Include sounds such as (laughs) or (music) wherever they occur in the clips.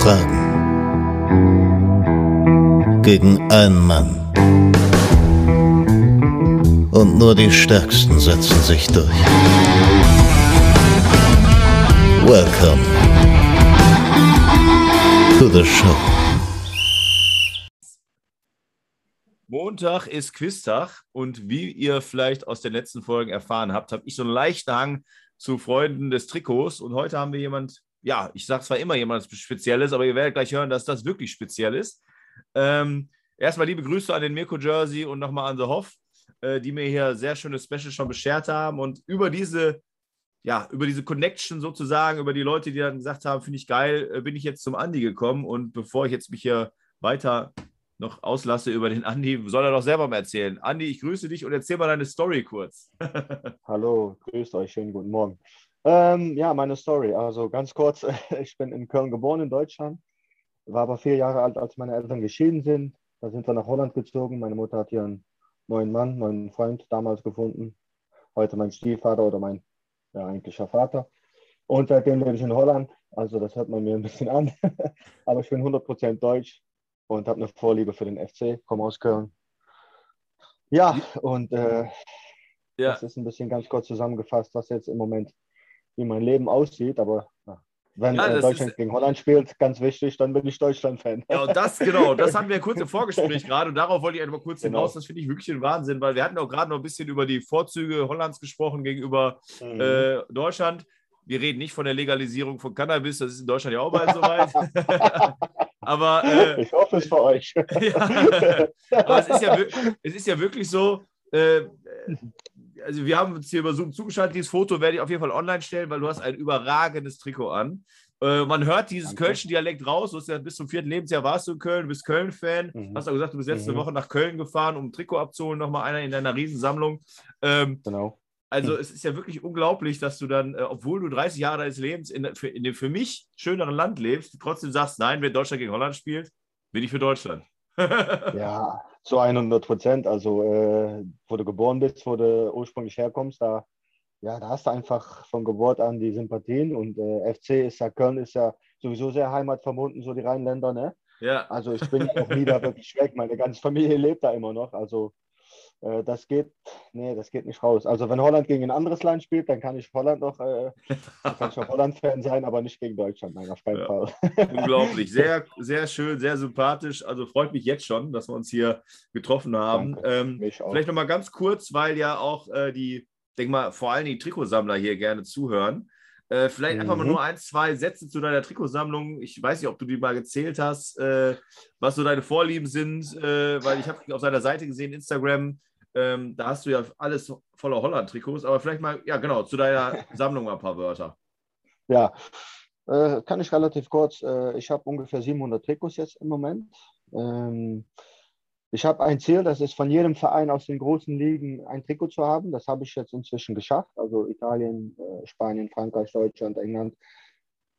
Fragen gegen einen Mann. Und nur die Stärksten setzen sich durch. Welcome to the show. Montag ist Quiztag und wie ihr vielleicht aus den letzten Folgen erfahren habt, habe ich so einen leichten Hang zu Freunden des Trikots und heute haben wir jemand, ja, ich sage zwar immer jemand Spezielles, aber ihr werdet gleich hören, dass das wirklich speziell ist. Ähm, erstmal liebe Grüße an den Mirko Jersey und nochmal an The Hoff, äh, die mir hier sehr schöne Specials schon beschert haben und über diese ja, über diese Connection sozusagen, über die Leute, die dann gesagt haben, finde ich geil, äh, bin ich jetzt zum Andi gekommen. Und bevor ich jetzt mich hier weiter noch auslasse über den Andi, soll er doch selber mal erzählen. Andi, ich grüße dich und erzähl mal deine Story kurz. (laughs) Hallo, grüßt euch, schönen guten Morgen. Ähm, ja, meine Story. Also ganz kurz, (laughs) ich bin in Köln geboren, in Deutschland, war aber vier Jahre alt, als meine Eltern geschieden sind. Da sind wir nach Holland gezogen. Meine Mutter hat hier einen neuen Mann, neuen Freund damals gefunden. Heute mein Stiefvater oder mein ja, eigentlicher Vater. Und seitdem lebe ich in Holland. Also das hört man mir ein bisschen an. (laughs) aber ich bin 100% deutsch und habe eine Vorliebe für den FC, komme aus Köln. Ja, und äh, ja. das ist ein bisschen ganz kurz zusammengefasst, was jetzt im Moment, wie mein Leben aussieht. Aber wenn ja, äh, Deutschland ist, gegen Holland spielt, ganz wichtig, dann bin ich Deutschland-Fan. Ja, und das, genau, (laughs) das hatten wir kurz im Vorgespräch gerade und darauf wollte ich einmal kurz genau. hinaus. Das finde ich wirklich ein Wahnsinn, weil wir hatten auch gerade noch ein bisschen über die Vorzüge Hollands gesprochen gegenüber mhm. äh, Deutschland. Wir reden nicht von der Legalisierung von Cannabis, das ist in Deutschland ja auch bald soweit. (laughs) Aber, äh, ich hoffe es für euch. (laughs) ja, aber es ist, ja, es ist ja wirklich so, äh, also wir haben uns hier über Zoom zugeschaltet, dieses Foto werde ich auf jeden Fall online stellen, weil du hast ein überragendes Trikot an. Äh, man hört dieses Danke. Kölschen Dialekt raus. Du hast ja bis zum vierten Lebensjahr warst du in Köln, du bist Köln-Fan. Mhm. Hast auch gesagt, du bist letzte mhm. Woche nach Köln gefahren, um ein Trikot abzuholen, nochmal einer in deiner Riesensammlung. Ähm, genau. Also es ist ja wirklich unglaublich, dass du dann, äh, obwohl du 30 Jahre deines Lebens in, für, in dem für mich schöneren Land lebst, trotzdem sagst, nein, wenn Deutschland gegen Holland spielt, bin ich für Deutschland. (laughs) ja, zu 100 Prozent. Also äh, wo du geboren bist, wo du ursprünglich herkommst, da, ja, da hast du einfach von Geburt an die Sympathien. Und äh, FC ist ja, Köln ist ja sowieso sehr heimatverbunden, so die Rheinländer, ne? Ja. Also ich bin auch nie da wirklich weg. Meine ganze Familie lebt da immer noch. Also äh, das geht, nee, das geht nicht raus. Also wenn Holland gegen ein anderes Land spielt, dann kann ich Holland noch, äh, kann ich auch Holland-Fan sein, aber nicht gegen Deutschland, nein, auf keinen ja. Fall. (laughs) Unglaublich, sehr, (laughs) sehr schön, sehr sympathisch. Also freut mich jetzt schon, dass wir uns hier getroffen haben. Ähm, vielleicht nochmal ganz kurz, weil ja auch äh, die, denke mal, vor allem die Trikotsammler hier gerne zuhören. Äh, vielleicht mhm. einfach mal mhm. nur ein, zwei Sätze zu deiner Trikotsammlung. Ich weiß nicht, ob du die mal gezählt hast, äh, was so deine Vorlieben sind, äh, weil ich habe auf deiner Seite gesehen, Instagram, ähm, da hast du ja alles voller Holland-Trikots, aber vielleicht mal, ja genau, zu deiner (laughs) Sammlung mal ein paar Wörter. Ja, äh, kann ich relativ kurz. Äh, ich habe ungefähr 700 Trikots jetzt im Moment. Ähm, ich habe ein Ziel, das ist von jedem Verein aus den großen Ligen ein Trikot zu haben. Das habe ich jetzt inzwischen geschafft. Also Italien, äh, Spanien, Frankreich, Deutschland, England.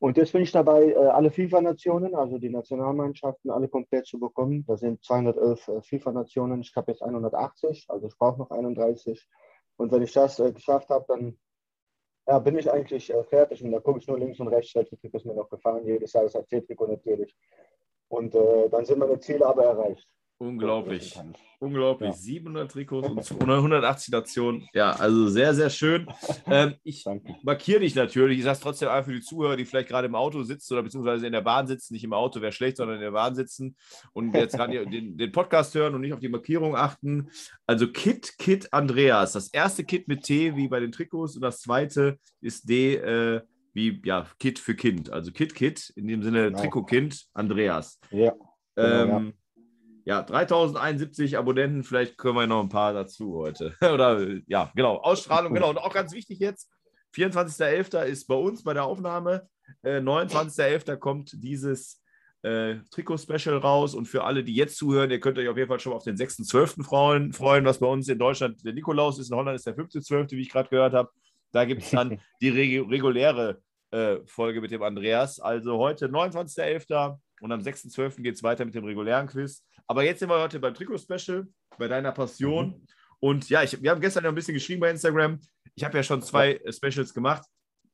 Und jetzt bin ich dabei, äh, alle FIFA-Nationen, also die Nationalmannschaften, alle komplett zu bekommen. Da sind 211 äh, FIFA-Nationen. Ich habe jetzt 180, also ich brauche noch 31. Und wenn ich das geschafft habe, dann ja, bin ich eigentlich fertig. Und da gucke ich nur links und rechts, welche Trikots mir noch gefallen. Jedes Jahr das AC-Trikot natürlich. Und äh, dann sind meine Ziele aber erreicht. Unglaublich. Unglaublich. Ja. 700 Trikots und 180 Nationen. Ja, also sehr, sehr schön. (laughs) Ähm, ich markiere dich natürlich. Ich sage es trotzdem einfach für die Zuhörer, die vielleicht gerade im Auto sitzen oder beziehungsweise in der Bahn sitzen. Nicht im Auto wäre schlecht, sondern in der Bahn sitzen und jetzt gerade (laughs) den, den, Podcast hören und nicht auf die Markierung achten. Also Kit, Kit, Andreas. Das erste Kit mit T wie bei den Trikots und das zweite ist D äh, wie ja, Kit für Kind. Also Kit, Kit, in dem Sinne genau. Trikotkind, Andreas. Ja. Genau, ähm, ja ja, 3071 Abonnenten, vielleicht können wir noch ein paar dazu heute. (laughs) Oder ja, genau, Ausstrahlung, genau. Und auch ganz wichtig jetzt, 24.11. ist bei uns bei der Aufnahme, äh, 29.11. kommt dieses äh, Trikot-Special raus. Und für alle, die jetzt zuhören, ihr könnt euch auf jeden Fall schon auf den 6.12. Freuen, freuen, was bei uns in Deutschland der Nikolaus ist. In Holland ist der 5.12., wie ich gerade gehört habe. Da gibt es dann (laughs) die reg reguläre äh, Folge mit dem Andreas. Also heute 29.11. und am 6.12. geht es weiter mit dem regulären Quiz. Aber jetzt sind wir heute beim Trikot-Special, bei deiner Passion. Mhm. Und ja, ich, wir haben gestern ja ein bisschen geschrieben bei Instagram. Ich habe ja schon zwei ja. Specials gemacht.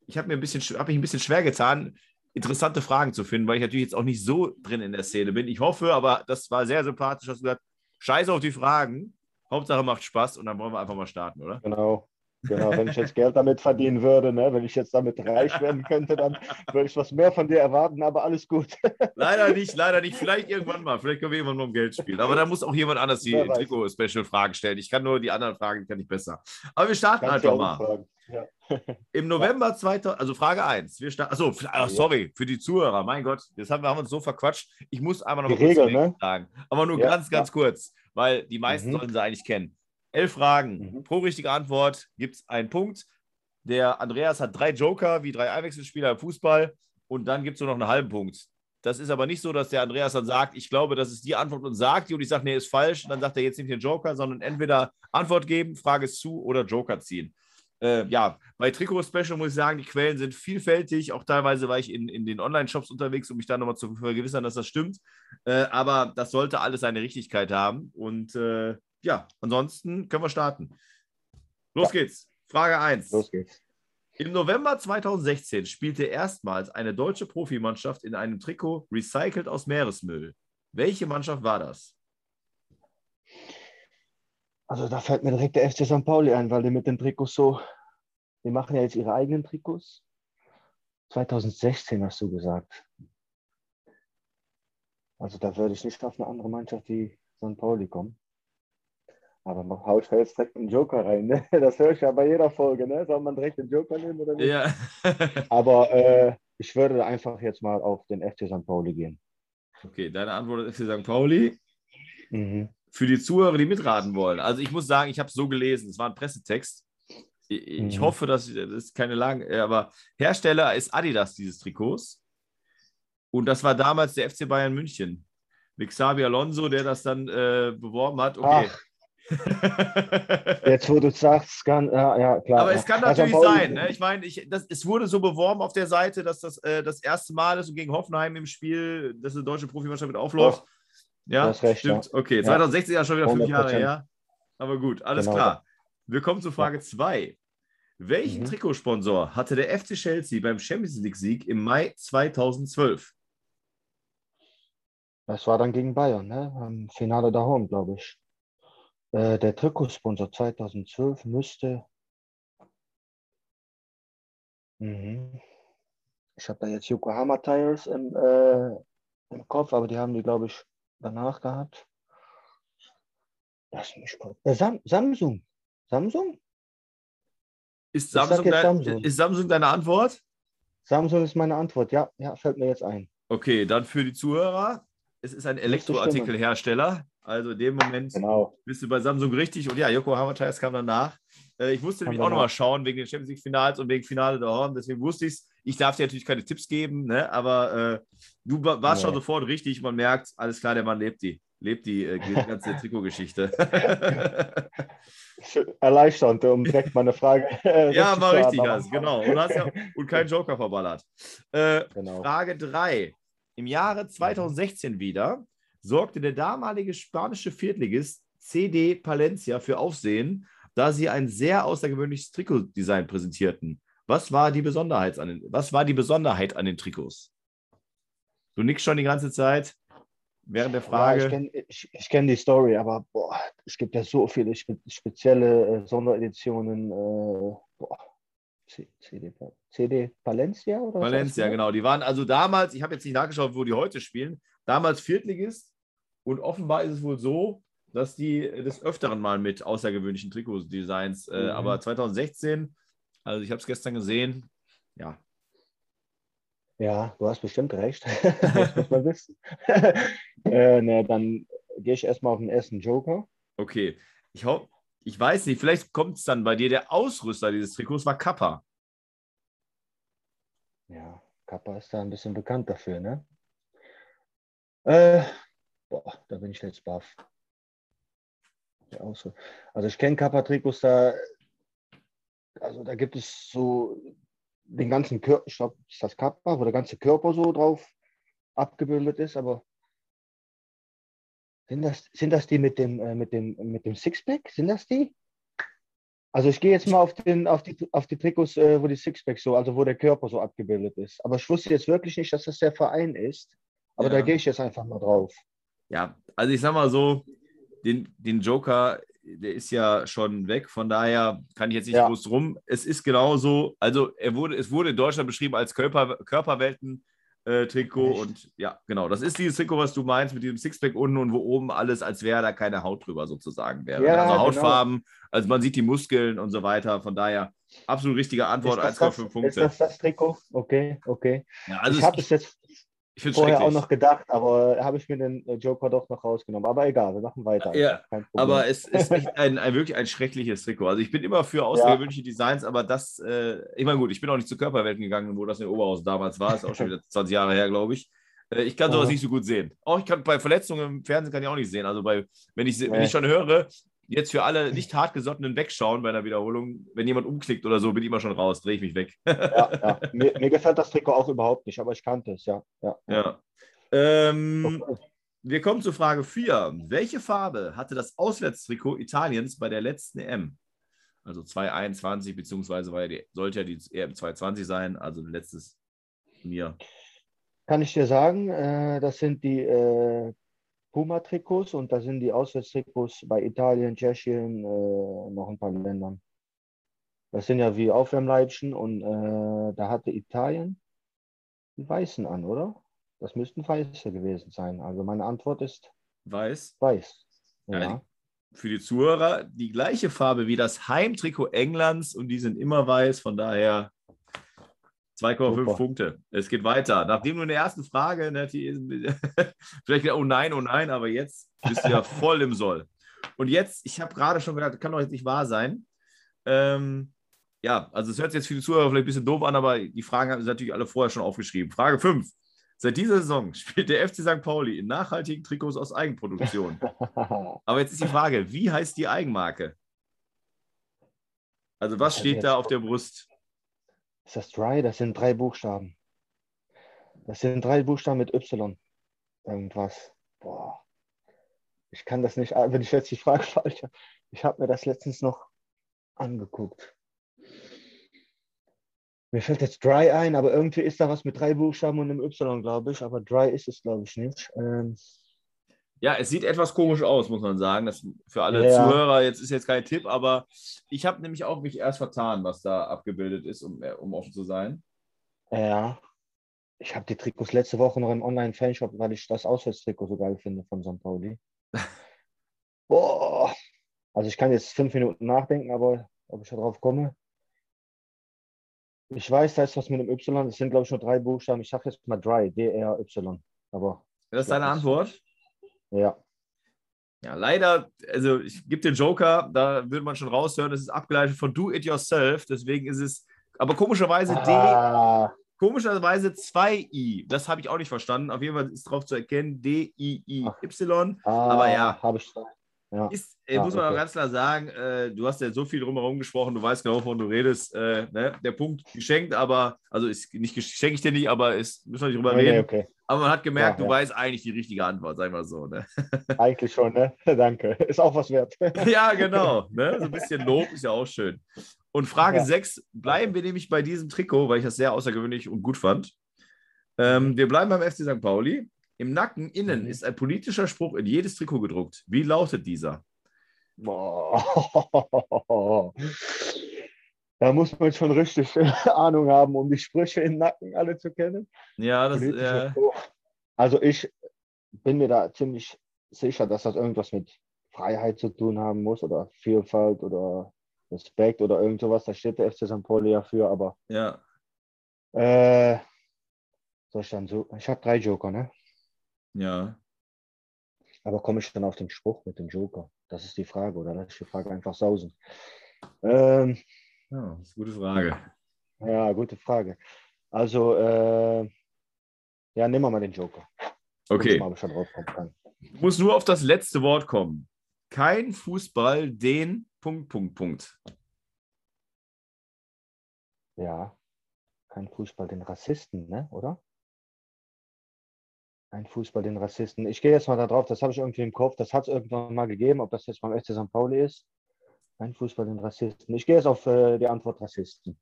Ich habe mir ein bisschen, habe mich ein bisschen schwer getan. interessante Fragen zu finden, weil ich natürlich jetzt auch nicht so drin in der Szene bin. Ich hoffe, aber das war sehr sympathisch, dass du gesagt scheiß auf die Fragen. Hauptsache macht Spaß und dann wollen wir einfach mal starten, oder? Genau. Genau, wenn ich jetzt Geld damit verdienen würde, ne, wenn ich jetzt damit reich werden könnte, dann würde ich was mehr von dir erwarten, aber alles gut. (laughs) Leider nicht, leider nicht. Vielleicht irgendwann mal. Vielleicht können wir irgendwann mal um Geld spielen. Aber da muss auch jemand anders die Trikot-Special-Fragen stellen. Ich kann nur die anderen Fragen, kann ich besser. Aber wir starten Kannst einfach mal. Ja. Im November 2000, also Frage 1. Wir starten, achso, ach, sorry, für die Zuhörer, mein Gott, jetzt haben wir haben uns so verquatscht. Ich muss einmal noch die Regel, ne? sagen. Aber nur ja, ganz, ganz kurz, weil die meisten mhm. sollen sie eigentlich kennen. Elf Fragen. Mhm. Pro richtige Antwort gibt es einen Punkt. Der Andreas hat drei Joker, wie drei Einwechselspieler im Fußball. Und dann gibt es nur noch einen halben Punkt. Das ist aber nicht so, dass der Andreas dann sagt, ich glaube, das ist die Antwort und sagt die und ich sage, nee, ist falsch. Und dann sagt er jetzt nicht den Joker, sondern entweder Antwort geben, Frage ist zu oder Joker ziehen. Äh, ja, bei Trikot Special muss ich sagen, die Quellen sind vielfältig. Auch teilweise war ich in, in den Online-Shops unterwegs, um mich da nochmal zu vergewissern, dass das stimmt. Äh, aber das sollte alles seine Richtigkeit haben. Und äh, ja, ansonsten können wir starten. Los ja. geht's. Frage 1. Los geht's. Im November 2016 spielte erstmals eine deutsche Profimannschaft in einem Trikot recycelt aus Meeresmüll. Welche Mannschaft war das? Also da fällt mir direkt der FC St. Pauli ein, weil die mit den Trikots so, die machen ja jetzt ihre eigenen Trikots. 2016 hast du gesagt. Also da würde ich nicht auf eine andere Mannschaft wie St. Pauli kommen. Aber man haut jetzt direkt einen Joker rein. Ne? (laughs) Das höre ich ja bei jeder Folge. Ne? Soll man direkt den Joker nehmen oder nicht? Ja. (laughs) Aber äh, ich würde einfach jetzt mal auf den FC St. Pauli gehen. Okay, deine Antwort ist FC St. Pauli. Mhm. Für die Zuhörer, die mitraten wollen. Also ich muss sagen, ich habe es so gelesen. Es war ein Pressetext. Ich, mhm. hoffe, dass das ist keine lange, äh, aber Hersteller ist Adidas dieses Trikots. Und das war damals der FC Bayern München. Mit Xabi Alonso, der das dann äh, beworben hat. Okay. Ach. (laughs) Jetzt, wo du sagst, kann, ja, ja, klar. Aber es kann also natürlich also, sein. Ne? Ich meine, ich, das, es wurde so beworben auf der Seite, dass das äh, das erste Mal ist und gegen Hoffenheim im Spiel, dass eine deutsche Profimannschaft mit aufläuft. Oh, ja, recht, stimmt. Ja. Okay, 2016 ja schon wieder fünf 100%. Jahre her. Aber gut, alles genau. klar. Wir kommen zu Frage 2. Welchen mhm. Trikotsponsor hatte der FC Chelsea beim Champions League-Sieg im Mai 2012? Das war dann gegen Bayern, ne? Im Finale daheim, glaube ich. Äh, der Trikotsponsor 2012 müsste. Mhm. Ich habe da jetzt Yokohama Tires im, äh, im Kopf, aber die haben die, glaube ich, danach gehabt. Lass mich kurz. Äh, Sam Samsung. Samsung? Ist Samsung, dein, Samsung. ist Samsung deine Antwort? Samsung ist meine Antwort, ja, ja, fällt mir jetzt ein. Okay, dann für die Zuhörer. Es ist ein Elektroartikelhersteller. Also in dem Moment genau. bist du bei Samsung richtig. Und ja, Yokohama Tires kam danach. Äh, ich musste nämlich auch nochmal schauen wegen den Champions League Finals und wegen Finale der Horn. Deswegen wusste ich es. Ich darf dir natürlich keine Tipps geben, ne? aber äh, du warst ja. schon sofort richtig. Man merkt, alles klar, der Mann lebt die. Lebt die, äh, ganze (laughs) Trikotgeschichte. Erleichternd, um direkt meine Frage. Äh, (laughs) ja, mal richtig hast, genau. Und, hast ja, (laughs) und keinen Joker verballert. Äh, genau. Frage 3. Im Jahre 2016 wieder sorgte der damalige spanische Viertligist CD Palencia für Aufsehen, da sie ein sehr außergewöhnliches Trikotdesign präsentierten. Was war die Besonderheit an den, was war die Besonderheit an den Trikots? Du nickst schon die ganze Zeit während der Frage. Ja, ich kenne ich, ich kenn die Story, aber boah, es gibt ja so viele spe spezielle äh, Sondereditionen. Äh. CD, CD Valencia oder Valencia, genau. Die waren also damals, ich habe jetzt nicht nachgeschaut, wo die heute spielen, damals Viertligist und offenbar ist es wohl so, dass die des Öfteren mal mit außergewöhnlichen Trikotdesigns, äh, mhm. aber 2016, also ich habe es gestern gesehen, ja. Ja, du hast bestimmt recht. (laughs) das muss man wissen. (laughs) äh, ne, dann gehe ich erstmal auf den ersten Joker. Okay. Ich, hoffe, ich weiß nicht, vielleicht kommt es dann bei dir. Der Ausrüster dieses Trikots war Kappa. Ja, Kappa ist da ein bisschen bekannt dafür, ne? Äh, Boah, da bin ich jetzt baff. Also ich kenne Kappa-Trikots da, also da gibt es so den ganzen Körper, ich glaube, ist das Kappa, wo der ganze Körper so drauf abgebildet ist, aber sind das, sind das die mit dem, äh, mit dem, mit dem Sixpack? Sind das die? Also ich gehe jetzt mal auf, den, auf, die, auf die Trikots, äh, wo die Sixpack so, also wo der Körper so abgebildet ist. Aber ich wusste jetzt wirklich nicht, dass das der Verein ist. Aber ja. da gehe ich jetzt einfach mal drauf. Ja, also ich sag mal so, den, den Joker, der ist ja schon weg, von daher kann ich jetzt nicht ja. groß drum. Es ist genauso, also er wurde, es wurde in Deutschland beschrieben als Körper, Körperwelten. Äh, Trikot Echt? und ja, genau. Das ist dieses Trikot, was du meinst, mit diesem Sixpack unten und wo oben alles, als wäre da keine Haut drüber sozusagen wäre. Ja, also genau. Hautfarben, genau. also man sieht die Muskeln und so weiter. Von daher absolut richtige Antwort, 1,5 Punkte. Ist das das Trikot? Okay, okay. Ja, also ich habe es jetzt ich vorher auch noch gedacht, aber habe ich mir den äh, Joker doch noch rausgenommen. Aber egal, wir machen weiter. Ja, aber es ist ein, ein, wirklich ein schreckliches Trikot. Also ich bin immer für außergewöhnliche ja. Designs, aber das, äh, ich meine gut, ich bin auch nicht zu Körperwelten gegangen, wo das in Oberhausen damals war. Ist auch schon wieder (laughs) 20 Jahre her, glaube ich. Äh, ich kann sowas nicht so gut sehen. Auch ich kann bei Verletzungen im Fernsehen kann ich auch nicht sehen. Also bei, wenn ich, wenn ich schon höre, jetzt für alle nicht hartgesottenen wegschauen bei einer Wiederholung. Wenn jemand umklickt oder so, bin ich immer schon raus, drehe ich mich weg. ja, ja. (laughs) Mir, mir, gefällt das Trikot auch überhaupt nicht, aber ich kannte es, ja. ja. ja. Ähm, okay. Wir kommen zu Frage 4. Welche Farbe hatte das Auswärtstrikot Italiens bei der letzten EM? Also 2021, beziehungsweise war ja die, sollte ja die EM 2020 sein, also letztes Turnier. Kann ich dir sagen, äh, das sind die äh, Puma-Trikots und da sind die Auswärtstrikots bei Italien, Tschechien, äh, noch ein paar Ländern. Das sind ja wie Aufwärmleibchen und äh, da hatte Italien die Weißen an, oder? Das müssten Weiße gewesen sein. Also meine Antwort ist Weiß. Weiß. Ja. ja. Für die Zuhörer die gleiche Farbe wie das Heimtrikot Englands und die sind immer weiß, von daher 2,5 Punkte. Es geht weiter. Nachdem du in der ersten Frage, ne, die, (laughs) vielleicht oh nein, oh nein, aber jetzt bist du ja (laughs) voll im Soll. Und jetzt, ich habe gerade schon gedacht, das kann doch jetzt nicht wahr sein. Ähm, ja, also es hört sich jetzt für die Zuhörer vielleicht ein bisschen doof an, aber die Fragen haben sie natürlich alle vorher schon aufgeschrieben. Frage 5. Seit dieser Saison spielt der FC St. Pauli in nachhaltigen Trikots aus Eigenproduktion. (laughs) aber jetzt ist die Frage, wie heißt die Eigenmarke? Also was steht da auf der Brust? Ist das Dry? Das sind drei Buchstaben. Das sind drei Buchstaben mit Y. Irgendwas. Boah. Ich kann das nicht, wenn ich jetzt die Frage (laughs) falsch habe. Ich habe mir das letztens noch angeguckt. Mir fällt jetzt Dry ein, aber irgendwie ist da was mit drei Buchstaben und einem Y, glaube ich. Aber Dry ist es, glaube ich, nicht. Ähm, ja, es sieht etwas komisch aus, muss man sagen. Das für alle ja. Zuhörer, jetzt ist jetzt kein Tipp, aber ich habe nämlich auch mich erst vertan, was da abgebildet ist, um, äh, um offen zu sein. Ja. Ich habe die Trikots letzte Woche noch im Online-Fanshop, weil ich das Auswärtstrikot so geil finde von St. Pauli. (laughs) Boah. Also ich kann jetzt fünf Minuten nachdenken, aber ob ich darauf komme. Ich weiß, da ist was mit dem Y. Es sind, glaube ich, nur drei Buchstaben. Ich sage jetzt mal Dry, D-R-Y. Aber. Das ist deine Antwort? Ja. Ja, leider, also ich gebe den Joker, da würde man schon raushören, das ist abgeleitet von Do It Yourself, deswegen ist es, aber komischerweise ah. D, komischerweise 2i, das habe ich auch nicht verstanden, auf jeden Fall ist darauf zu erkennen, D-I-I-Y, ah, aber ja. Habe ich ja. Ist, äh, ja, muss man okay. auch ganz klar sagen, äh, du hast ja so viel drumherum gesprochen, du weißt genau, wovon du redest. Äh, ne? Der Punkt geschenkt, aber, also ist nicht schenke ich dir nicht, aber ist, müssen wir nicht drüber okay, reden. Okay. Aber man hat gemerkt, ja, du weißt eigentlich die richtige Antwort, sag mal so. Ne? (laughs) Eigentlich schon, ne? (laughs) Danke. Ist auch was wert. (laughs) ja, genau. Ne? So ein bisschen Lob ist ja auch schön. Und Frage 6, bleiben wir nämlich bei diesem Trikot, weil ich das sehr außergewöhnlich und gut fand. Ähm, wir bleiben beim FC St. Pauli. Im Nacken innen mhm. ist ein politischer Spruch in jedes Trikot gedruckt. Wie lautet dieser? Boah. Da muss man schon richtig (laughs) Ahnung haben, um die Sprüche im Nacken alle zu kennen. Ja, das ist. Äh... Also ich bin mir da ziemlich sicher, dass das irgendwas mit Freiheit zu tun haben muss oder Vielfalt oder Respekt oder irgend sowas. Da steht der FC St. Pauli ja für, aber. Ja. Äh, soll ich dann so? Ich habe drei Joker, ne? Ja. Aber komme ich dann auf den Spruch mit dem Joker? Das ist die Frage, oder lasse ich die Frage einfach sausen? Ähm, ja, das ist eine gute Frage. Ja, gute Frage. Also, äh, ja, nehmen wir mal den Joker. Okay. Mal, schon kann. Du musst nur auf das letzte Wort kommen. Kein Fußball, den Punkt, Punkt, Punkt. Ja, kein Fußball, den Rassisten, ne? oder? Ein Fußball, den Rassisten. Ich gehe jetzt mal da drauf, das habe ich irgendwie im Kopf. Das hat es irgendwann mal gegeben, ob das jetzt beim FC St. Pauli ist. Kein Fußball den Rassisten. Ich gehe jetzt auf äh, die Antwort Rassisten.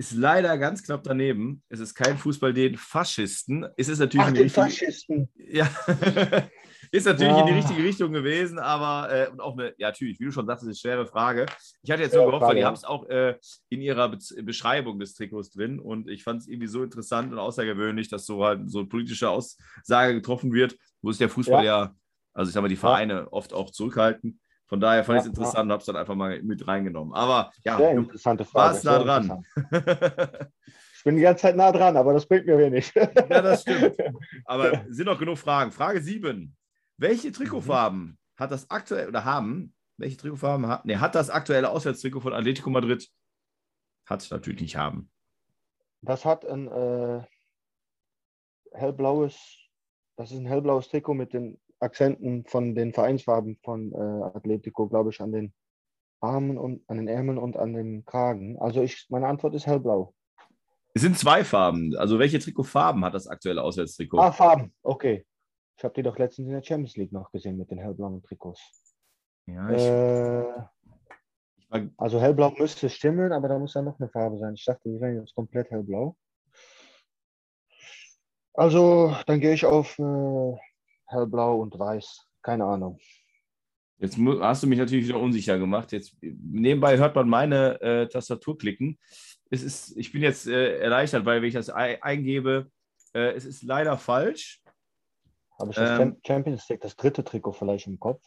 Ist leider ganz knapp daneben. Es ist kein Fußball den Faschisten. Es ist natürlich Ach, in die den richtige, Faschisten. ja, (laughs) ist natürlich in die Ja. richtige Richtung gewesen, aber äh, und auch eine, ja, natürlich, wie du schon sagst, ist eine schwere Frage. Ich hatte jetzt so Ja, gehofft, weil die ja. haben es auch äh, in ihrer Be Beschreibung des Trikots drin und ich fand es irgendwie so interessant und außergewöhnlich, dass so halt so eine politische Aussage getroffen wird, wo sich der Fußball ja, also ich sag mal, die Vereine oft auch zurückhalten. Von daher fand ich es interessant und habe es dann einfach mal mit reingenommen. Aber ja, Sehr interessante Frage. warst nah sehr dran. Ich bin die ganze Zeit nah dran, aber das bringt mir wenig. ja, das stimmt. Aber sind noch genug Fragen. Frage 7. Welche Trikotfarben hat das aktuell oder haben, welche Trikotfarben hat, nee, hat das aktuelle Auswärtstrikot von Atletico Madrid? Hat natürlich nicht haben. Das hat ein äh, hellblaues, das ist ein hellblaues Trikot mit den Akzenten von den Vereinsfarben von äh, Atletico, glaube ich, an den Armen und an den Ärmeln und an den Kragen. Also ich, meine Antwort ist hellblau. Es sind zwei Farben. Also welche Trikotfarben hat das aktuelle Auswärtstrikot? Ah, Farben, okay. Ich habe die doch letztens in der Champions League noch gesehen mit den hellblauen Trikots. ja, ich, Äh, ich war, also hellblau müsste stimmen, aber da muss ja noch eine Farbe sein. Ich dachte, die wären jetzt komplett hellblau. Also, dann gehe ich auf äh, hellblau und weiß. Keine Ahnung. jetzt hast du mich natürlich wieder unsicher gemacht. Jetzt nebenbei hört man meine äh, Tastatur klicken. Es ist, ich bin jetzt äh, erleichtert, weil wenn ich das ei- eingebe, äh, es ist leider falsch. Habe ich das Ähm, Cham- Champions League, das dritte Trikot vielleicht im Kopf?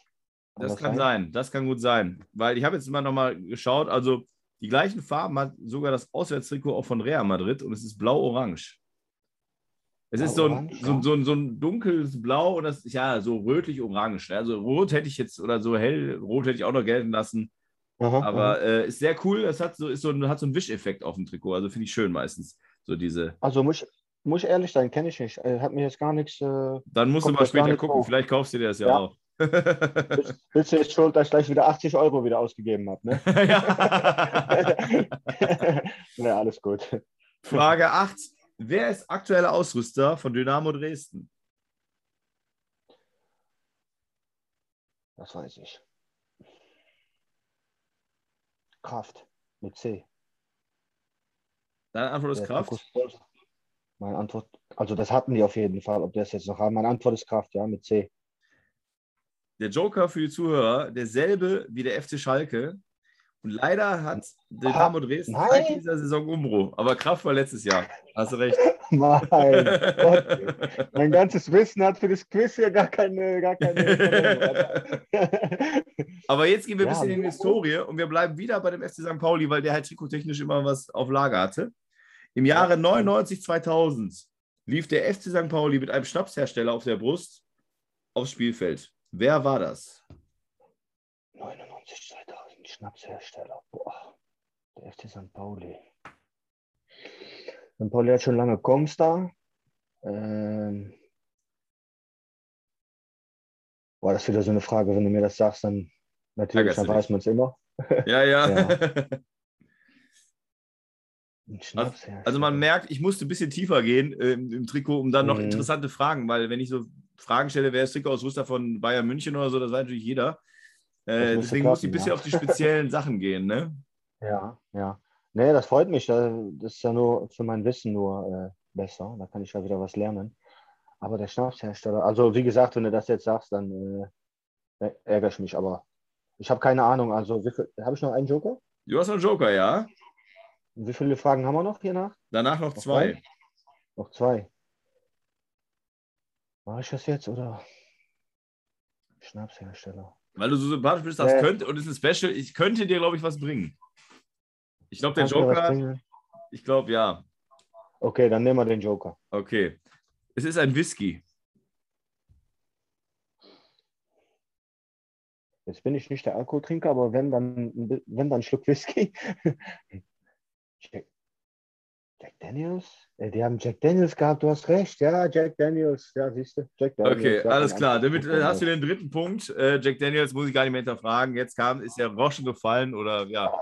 Das kann sein, das kann gut sein. Weil ich habe jetzt mal nochmal geschaut, also die gleichen Farben hat sogar das Auswärtstrikot auch von Real Madrid und es ist blau-orange. Es ist so ein, Blau-orange, so, ein- so, ein, so ein dunkles Blau und das ist ja so rötlich-orange. Also rot hätte ich jetzt oder so hell-rot hätte ich auch noch gelten lassen. Aha, Aber äh, ist sehr cool. Es hat so, ist so, ein, hat so einen Wischeffekt auf dem Trikot. Also finde ich schön meistens. So diese. Also muss, muss ich ehrlich sein, kenne ich nicht. Äh, Hat mir jetzt gar nichts. Äh, Dann musst du mal das später gucken. hoch. Vielleicht kaufst du dir das ja, Ja. auch. bist du jetzt schuld, dass ich gleich wieder 80 Euro wieder ausgegeben habe, ne? (laughs) ja. (laughs) ja, alles gut. Frage 8. Wer ist aktueller Ausrüster von Dynamo Dresden? Das weiß ich. Kraft mit C. Deine Antwort ist Kraft. Meine Antwort, also das hatten die auf jeden Fall, ob das jetzt noch haben. Meine Antwort ist Kraft, ja, mit C. Der Joker für die Zuhörer, derselbe wie der FC Schalke. Und leider hat Dynamo Dresden nein. seit dieser Saison Umbro. Aber Kraft war letztes Jahr. Hast du recht. (laughs) Mein Gott, (laughs) mein ganzes Wissen hat für das Quiz hier gar keine, gar keine. Aber jetzt gehen wir ein Ja, bisschen in die. Historie und wir bleiben wieder bei dem FC St. Pauli, weil der halt trikottechnisch immer was auf Lager hatte. Im Jahre 99, 2000 lief der FC St. Pauli mit einem Schnapshersteller auf der Brust aufs Spielfeld. Wer war das? 99, 2000, Schnapshersteller. Boah, der FC St. Pauli. St. Pauli hat schon lange Comstar. Ähm, boah, das ist wieder so eine Frage, wenn du mir das sagst, dann natürlich, dann weiß man es immer. (laughs) Ja, ja. Ja. (laughs) Also, also man merkt, ich musste ein bisschen tiefer gehen äh, im, im Trikot, um dann noch Mhm. interessante Fragen, weil wenn ich so Fragen stelle, wer ist Trikotausrüster von Bayern München oder so, das weiß natürlich jeder. Äh, deswegen muss ich ein bisschen ja. auf die speziellen Sachen gehen, ne? Ja, ja. Nee, das freut mich. Da- Das ist ja nur für mein Wissen nur äh, besser. Da kann ich ja wieder was lernen. Aber der Schnapshersteller, also wie gesagt, wenn du das jetzt sagst, dann äh, ärgere ich mich. Aber ich habe keine Ahnung. Also, habe ich noch einen Joker? Du hast noch einen Joker, ja? Wie viele Fragen haben wir noch hier nach? Danach noch Noch zwei. zwei? Noch zwei. Mache ich das jetzt oder? Schnapshersteller. Weil du so sympathisch bist, das Äh. könnte, und es ist ein Special, ich könnte dir, glaube ich, was bringen. Ich glaube, der Joker, ich glaube, ja. Okay, dann nehmen wir den Joker. Okay. Es ist ein Whisky. Jetzt bin ich nicht der Alkoholtrinker, aber wenn dann, wenn dann ein Schluck Whisky. (laughs) Jack, Jack Daniels? Äh, Die haben Jack Daniels gehabt, du hast recht. Ja, Jack Daniels. Ja, siehst du, Jack Daniels. Okay, ja, alles klar. Damit äh, hast du den dritten Punkt. Äh, Jack Daniels muss ich gar nicht mehr hinterfragen. Jetzt kam, ist der Roschen gefallen oder ja.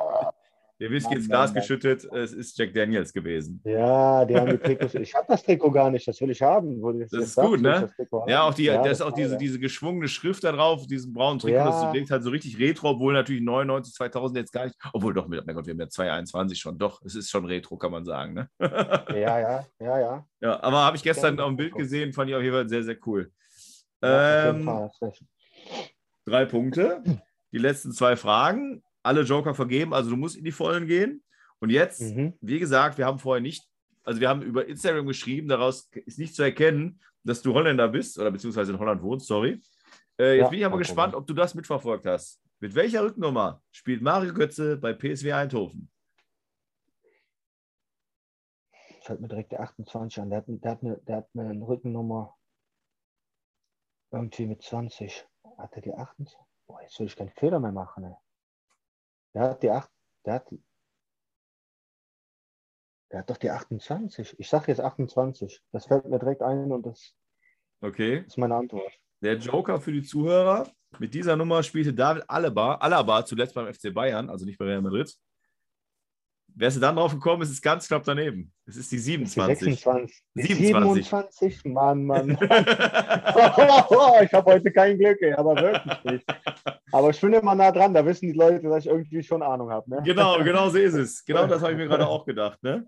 Der Whisky ins Glas geschüttet, es ist Jack Daniels gewesen. Ja, die haben die Trikots. Ich habe das Trikot gar nicht, das will ich haben. das, das ist gut, ne? Ja, auch die, ja, das ist auch diese, diese geschwungene Schrift da drauf, diesen braunen Trikot, ja. das wirkt halt so richtig retro, obwohl natürlich 99, 2000 jetzt gar nicht, obwohl doch, mein Gott, wir haben ja 2021 schon, doch, es ist schon retro, kann man sagen, ne? ja, ja, ja, ja. Ja, (laughs) aber habe ich gestern auf dem Bild gesehen, fand ich auf jeden Fall sehr, sehr cool. Ähm, drei Punkte. Die letzten zwei Fragen alle Joker vergeben, also du musst in die Vollen gehen. Und jetzt, mhm. wie gesagt, wir haben vorher nicht, also wir haben über Instagram geschrieben, daraus ist nicht zu erkennen, dass du Holländer bist oder beziehungsweise in Holland wohnst, sorry. Äh, jetzt ja, bin ich aber gespannt, ob du das mitverfolgt hast. Mit welcher Rücknummer spielt Mario Götze bei PSW Eindhoven? Fällt mir direkt der 28 an. Der hat, der hat, eine, der hat eine Rückennummer irgendwie mit 20. Hat er die 28? Boah, jetzt soll ich keinen Fehler mehr machen. Ey. Der hat die 8, der hat, der hat doch die 28. Ich sage jetzt 28. Das fällt mir direkt ein und das okay. ist meine Antwort. Der Joker für die Zuhörer. Mit dieser Nummer spielte David Alaba, Alaba zuletzt beim FC Bayern, also nicht bei Real Madrid. Wärst du dann drauf gekommen, es ist ganz knapp daneben. Es ist die 27. Die 26. 27. 27, Mann, Mann. Mann. (laughs) (laughs) ich habe heute kein Glück, ey, aber wirklich nicht. Aber ich bin immer nah dran, da wissen die Leute, dass ich irgendwie schon Ahnung habe. Ne? Genau, genau so ist es. Genau das habe ich mir gerade auch gedacht. Ne?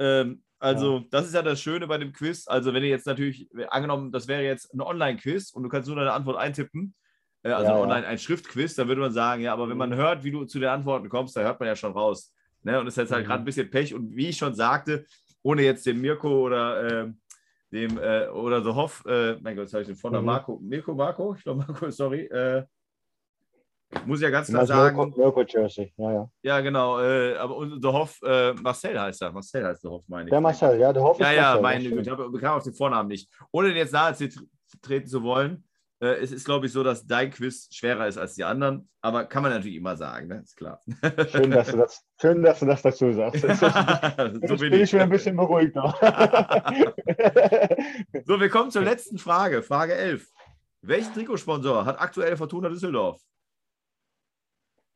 Ähm, also, ja. das ist ja das Schöne bei dem Quiz. Also, wenn ihr jetzt natürlich, angenommen, das wäre jetzt ein Online-Quiz und du kannst nur deine Antwort eintippen, äh, also ja, online ein Schriftquiz, dann würde man sagen, ja, aber wenn man mhm. hört, wie du zu den Antworten kommst, da hört man ja schon raus. Ne? Und es ist jetzt halt mhm. gerade ein bisschen Pech. Und wie ich schon sagte, ohne jetzt den Mirko oder äh, dem äh, oder The Hoff, äh, mein Gott, jetzt habe ich den vorne, mhm. Marco, Mirko, Marco, ich glaube Marco, sorry, äh, muss ja ganz klar sagen. Mirko Jersey, ja, ja. Ja, genau. Äh, aber und The Hoff, äh, Marcel heißt er. Marcel heißt The Hoff, meine ich. Der Marcel, ja, The Hoff ja, ist Ja, ja, meine Güte. Ich bekam auf den Vornamen nicht. Ohne den jetzt nahe treten zu wollen, äh, es ist, glaube ich, so, dass dein Quiz schwerer ist als die anderen, aber kann man natürlich immer sagen, ne? ist klar. Schön, dass du das, schön, dass du das dazu sagst. (laughs) So bin ich wieder ein bisschen beruhigter. (laughs) so, wir kommen zur letzten Frage, Frage 11. Welchen Trikotsponsor hat aktuell Fortuna Düsseldorf?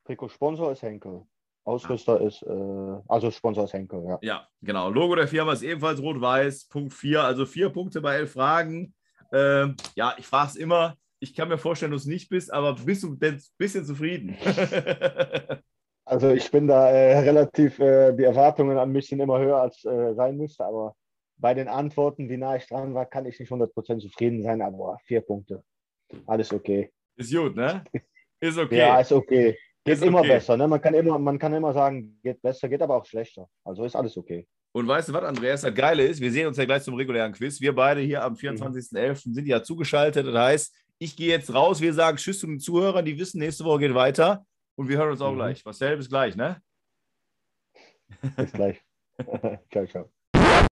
Trikotsponsor ist Henkel. Ausrüster ist, äh, also Sponsor ist Henkel, ja. Ja, genau. Logo der Firma ist ebenfalls rot-weiß. Punkt 4, also vier Punkte bei elf Fragen. Ähm, ja, ich frage es immer. Ich kann mir vorstellen, dass du es nicht bist, aber bist du denn ein bisschen zufrieden? (laughs) also ich bin da äh, relativ, äh, die Erwartungen an mich sind immer höher, als äh, sein müsste, aber bei den Antworten, wie nah ich dran war, kann ich nicht 100% zufrieden sein, aber vier Punkte. Alles okay. Ist gut, ne? Ist okay. Ja, ist okay. Geht ist immer okay. besser. Ne? Man, kann immer, man kann immer sagen, geht besser, geht aber auch schlechter. Also ist alles okay. Und weißt du was, Andreas, das Geile ist, wir sehen uns ja gleich zum regulären Quiz. Wir beide hier am 24.11. sind ja zugeschaltet. Das heißt, ich gehe jetzt raus, wir sagen Tschüss zu den Zuhörern, die wissen, nächste Woche geht weiter. Und wir hören uns auch mhm. gleich. Was bis gleich, ne? Bis gleich. (laughs) (laughs) ciao, ciao.